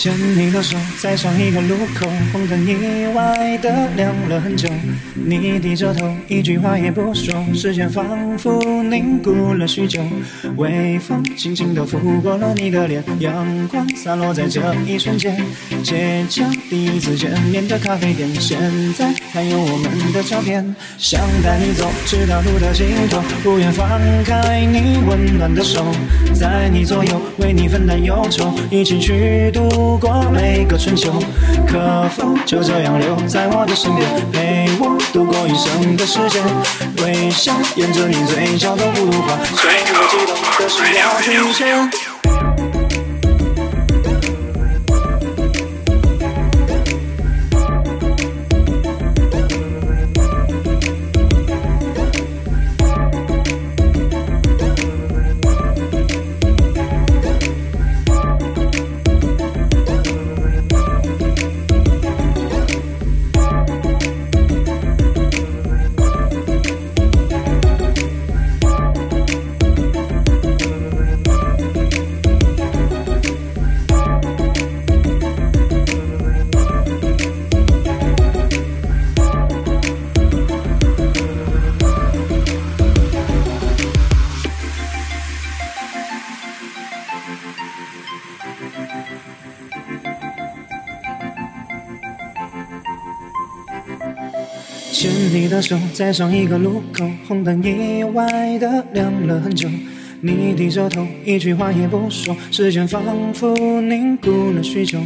牵你的手，在上一个路口，红灯意外的亮了很久。你低着头，一句话也不说，时间仿佛凝固了许久。微风轻轻地拂过了你的脸，阳光洒落在这一瞬间。街角第一次见面的咖啡店，现在还有我们的照片。想带你走，直到路的尽头，不愿放开你温暖的手，在你左右，为你分担忧愁，一起去度。度过每个春秋，可否就这样留在我的身边，陪我度过一生的时间？微笑沿着你嘴角的弧度划，随我激动的心跳去手，在上一个路口，红灯意外的亮了很久。你低着头，一句话也不说，时间仿佛凝固了许久。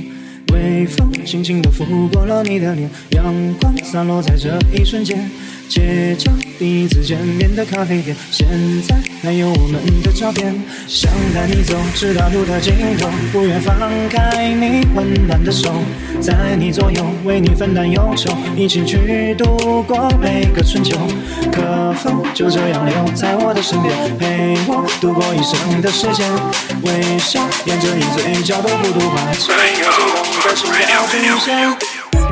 微风轻轻地拂过了你的脸，阳光洒落在这一瞬间。街角第一次见面的咖啡店，现在还有我们的照片。想带你走，直到路的尽头，不愿放开你温暖的手，在你左右，为你分担忧愁，一起去度过每个春秋。可否就这样留在我的身边，陪我度过一生的时间？微笑沿着你嘴角的弧度划，随我激动的心跳出现。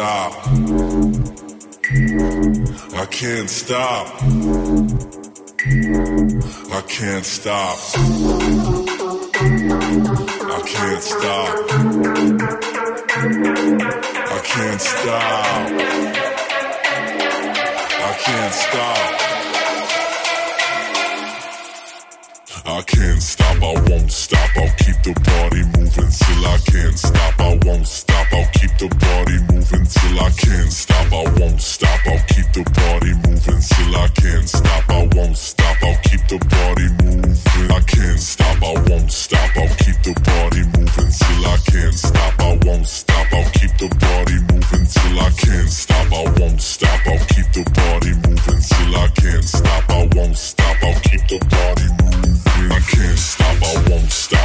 stop. I can't stop. I can't stop. I can't stop. I can't stop. I can't stop. I can't stop, I won't stop. I'll keep the body moving till I can't stop, I won't stop. I'll keep the body moving till I can't stop, I won't stop. I'll keep the body moving till I can't stop, I won't stop. I'll keep the body moving. I can't stop, I won't stop. I'll keep the body moving till I can't stop, I won't stop. I'll keep the body moving till I can't stop, I won't stop. I'll keep the body moving till I can't stop, I won't stop. I'll keep the body moving. I can't stop, I won't stop.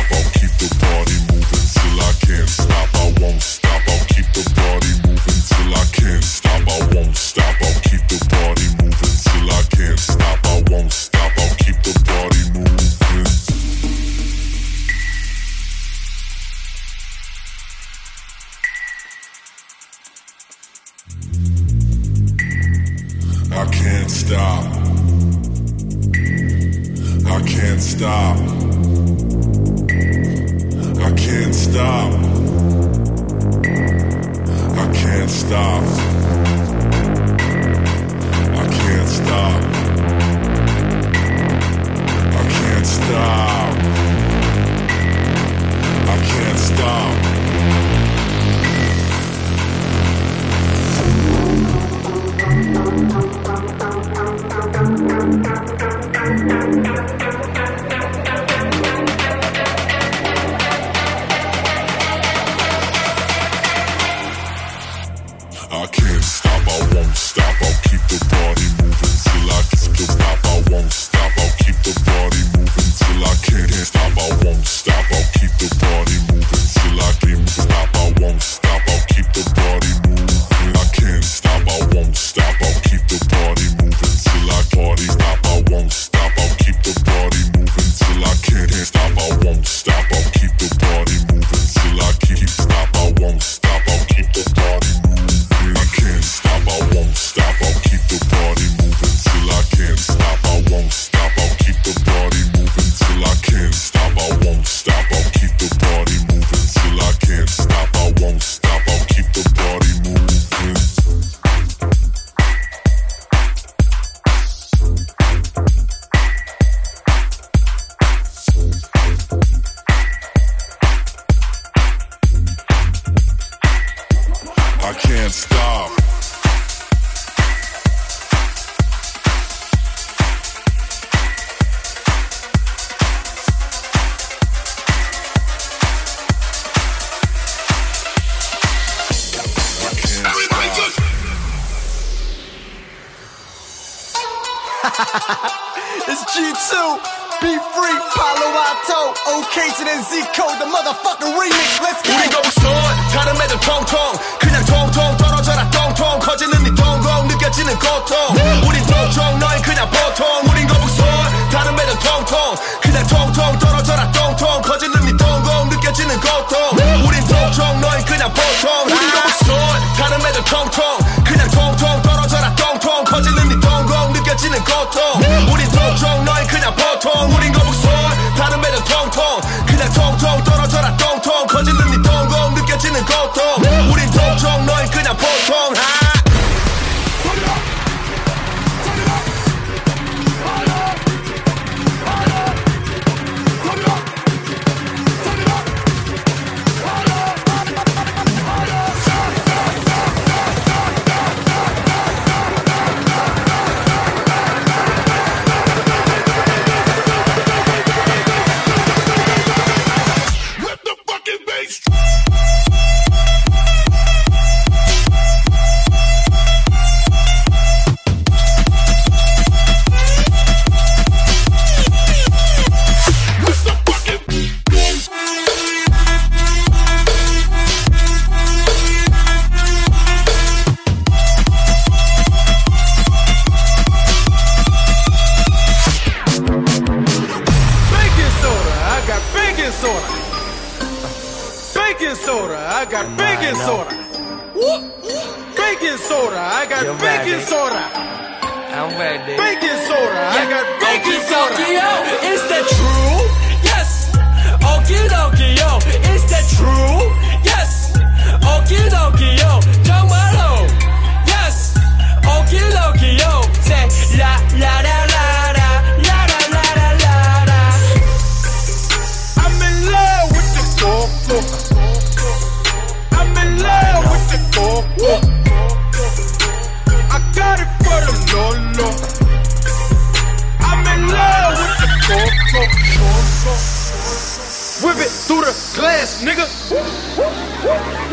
Whip it through the glass, nigga.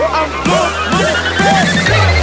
I'm blowing money fast.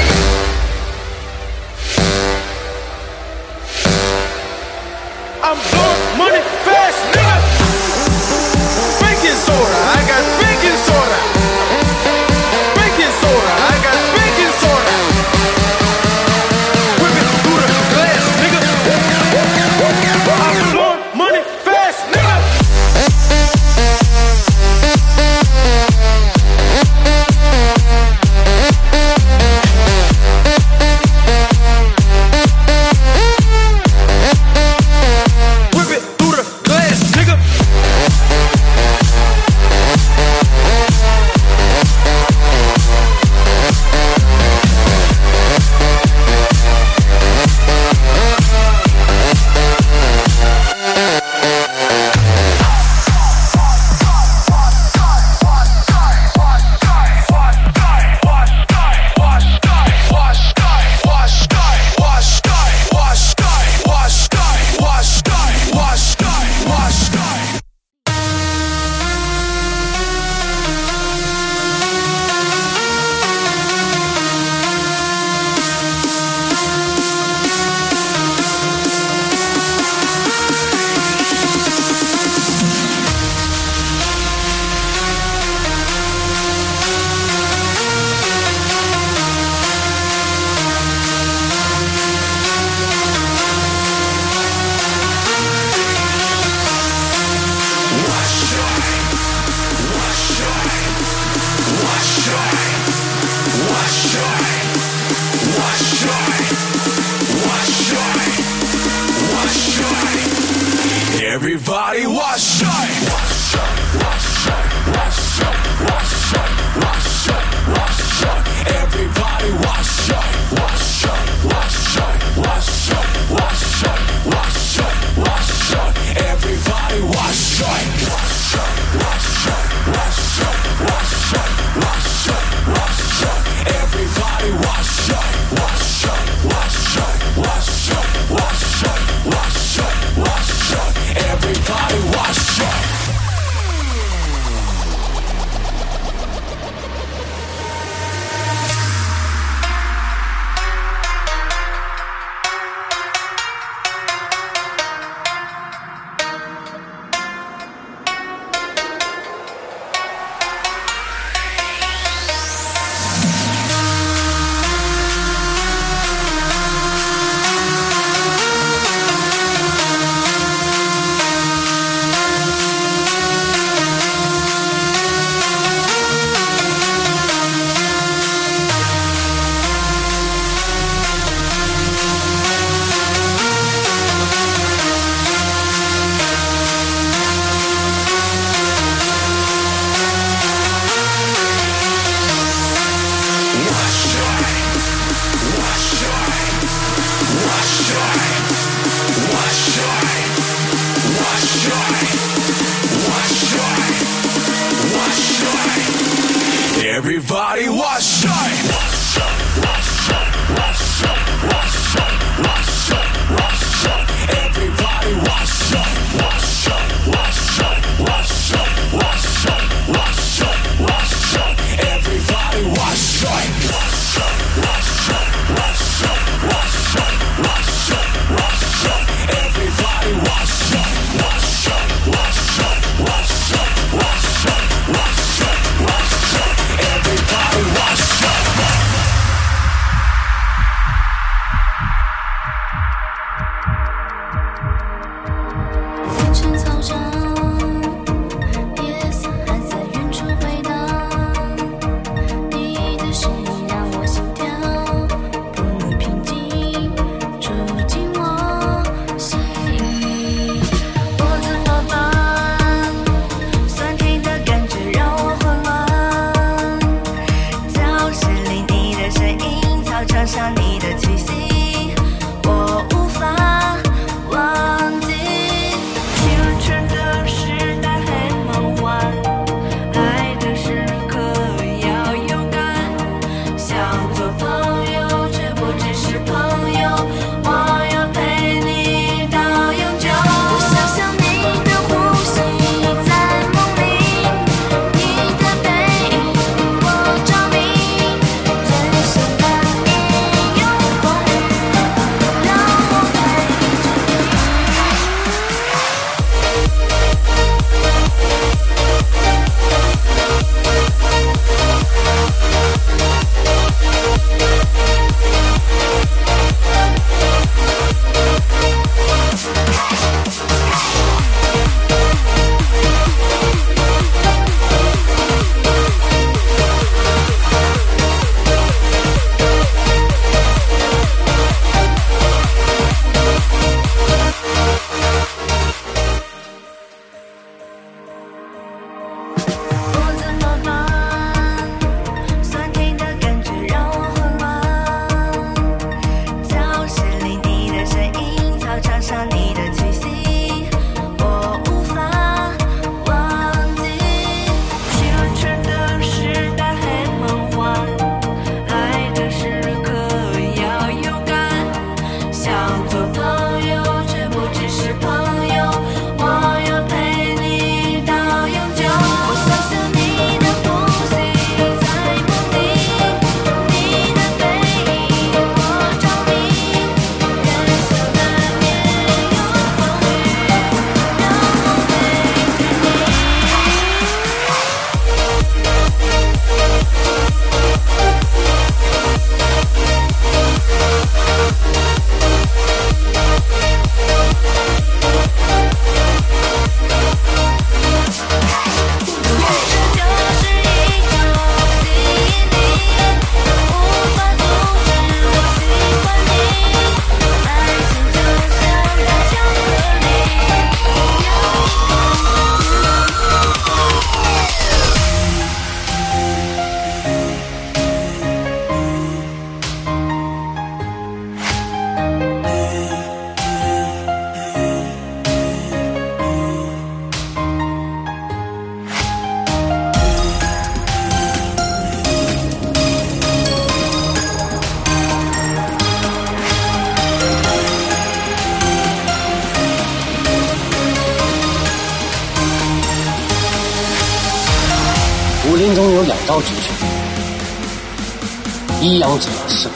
是，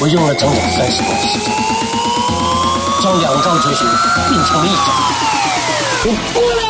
我用了整整三十年的时间，将两招绝学并成了一招。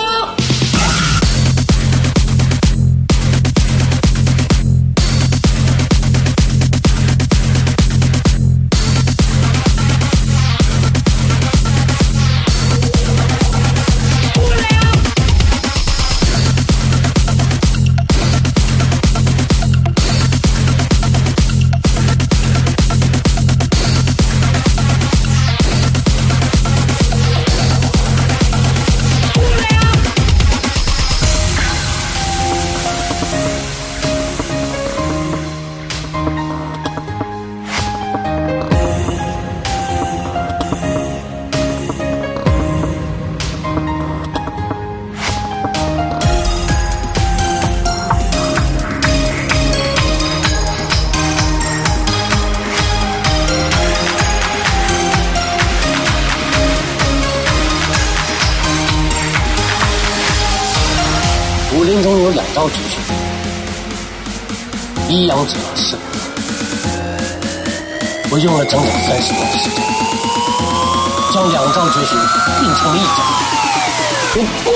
三十年的时间，将两招绝学并成一招。我不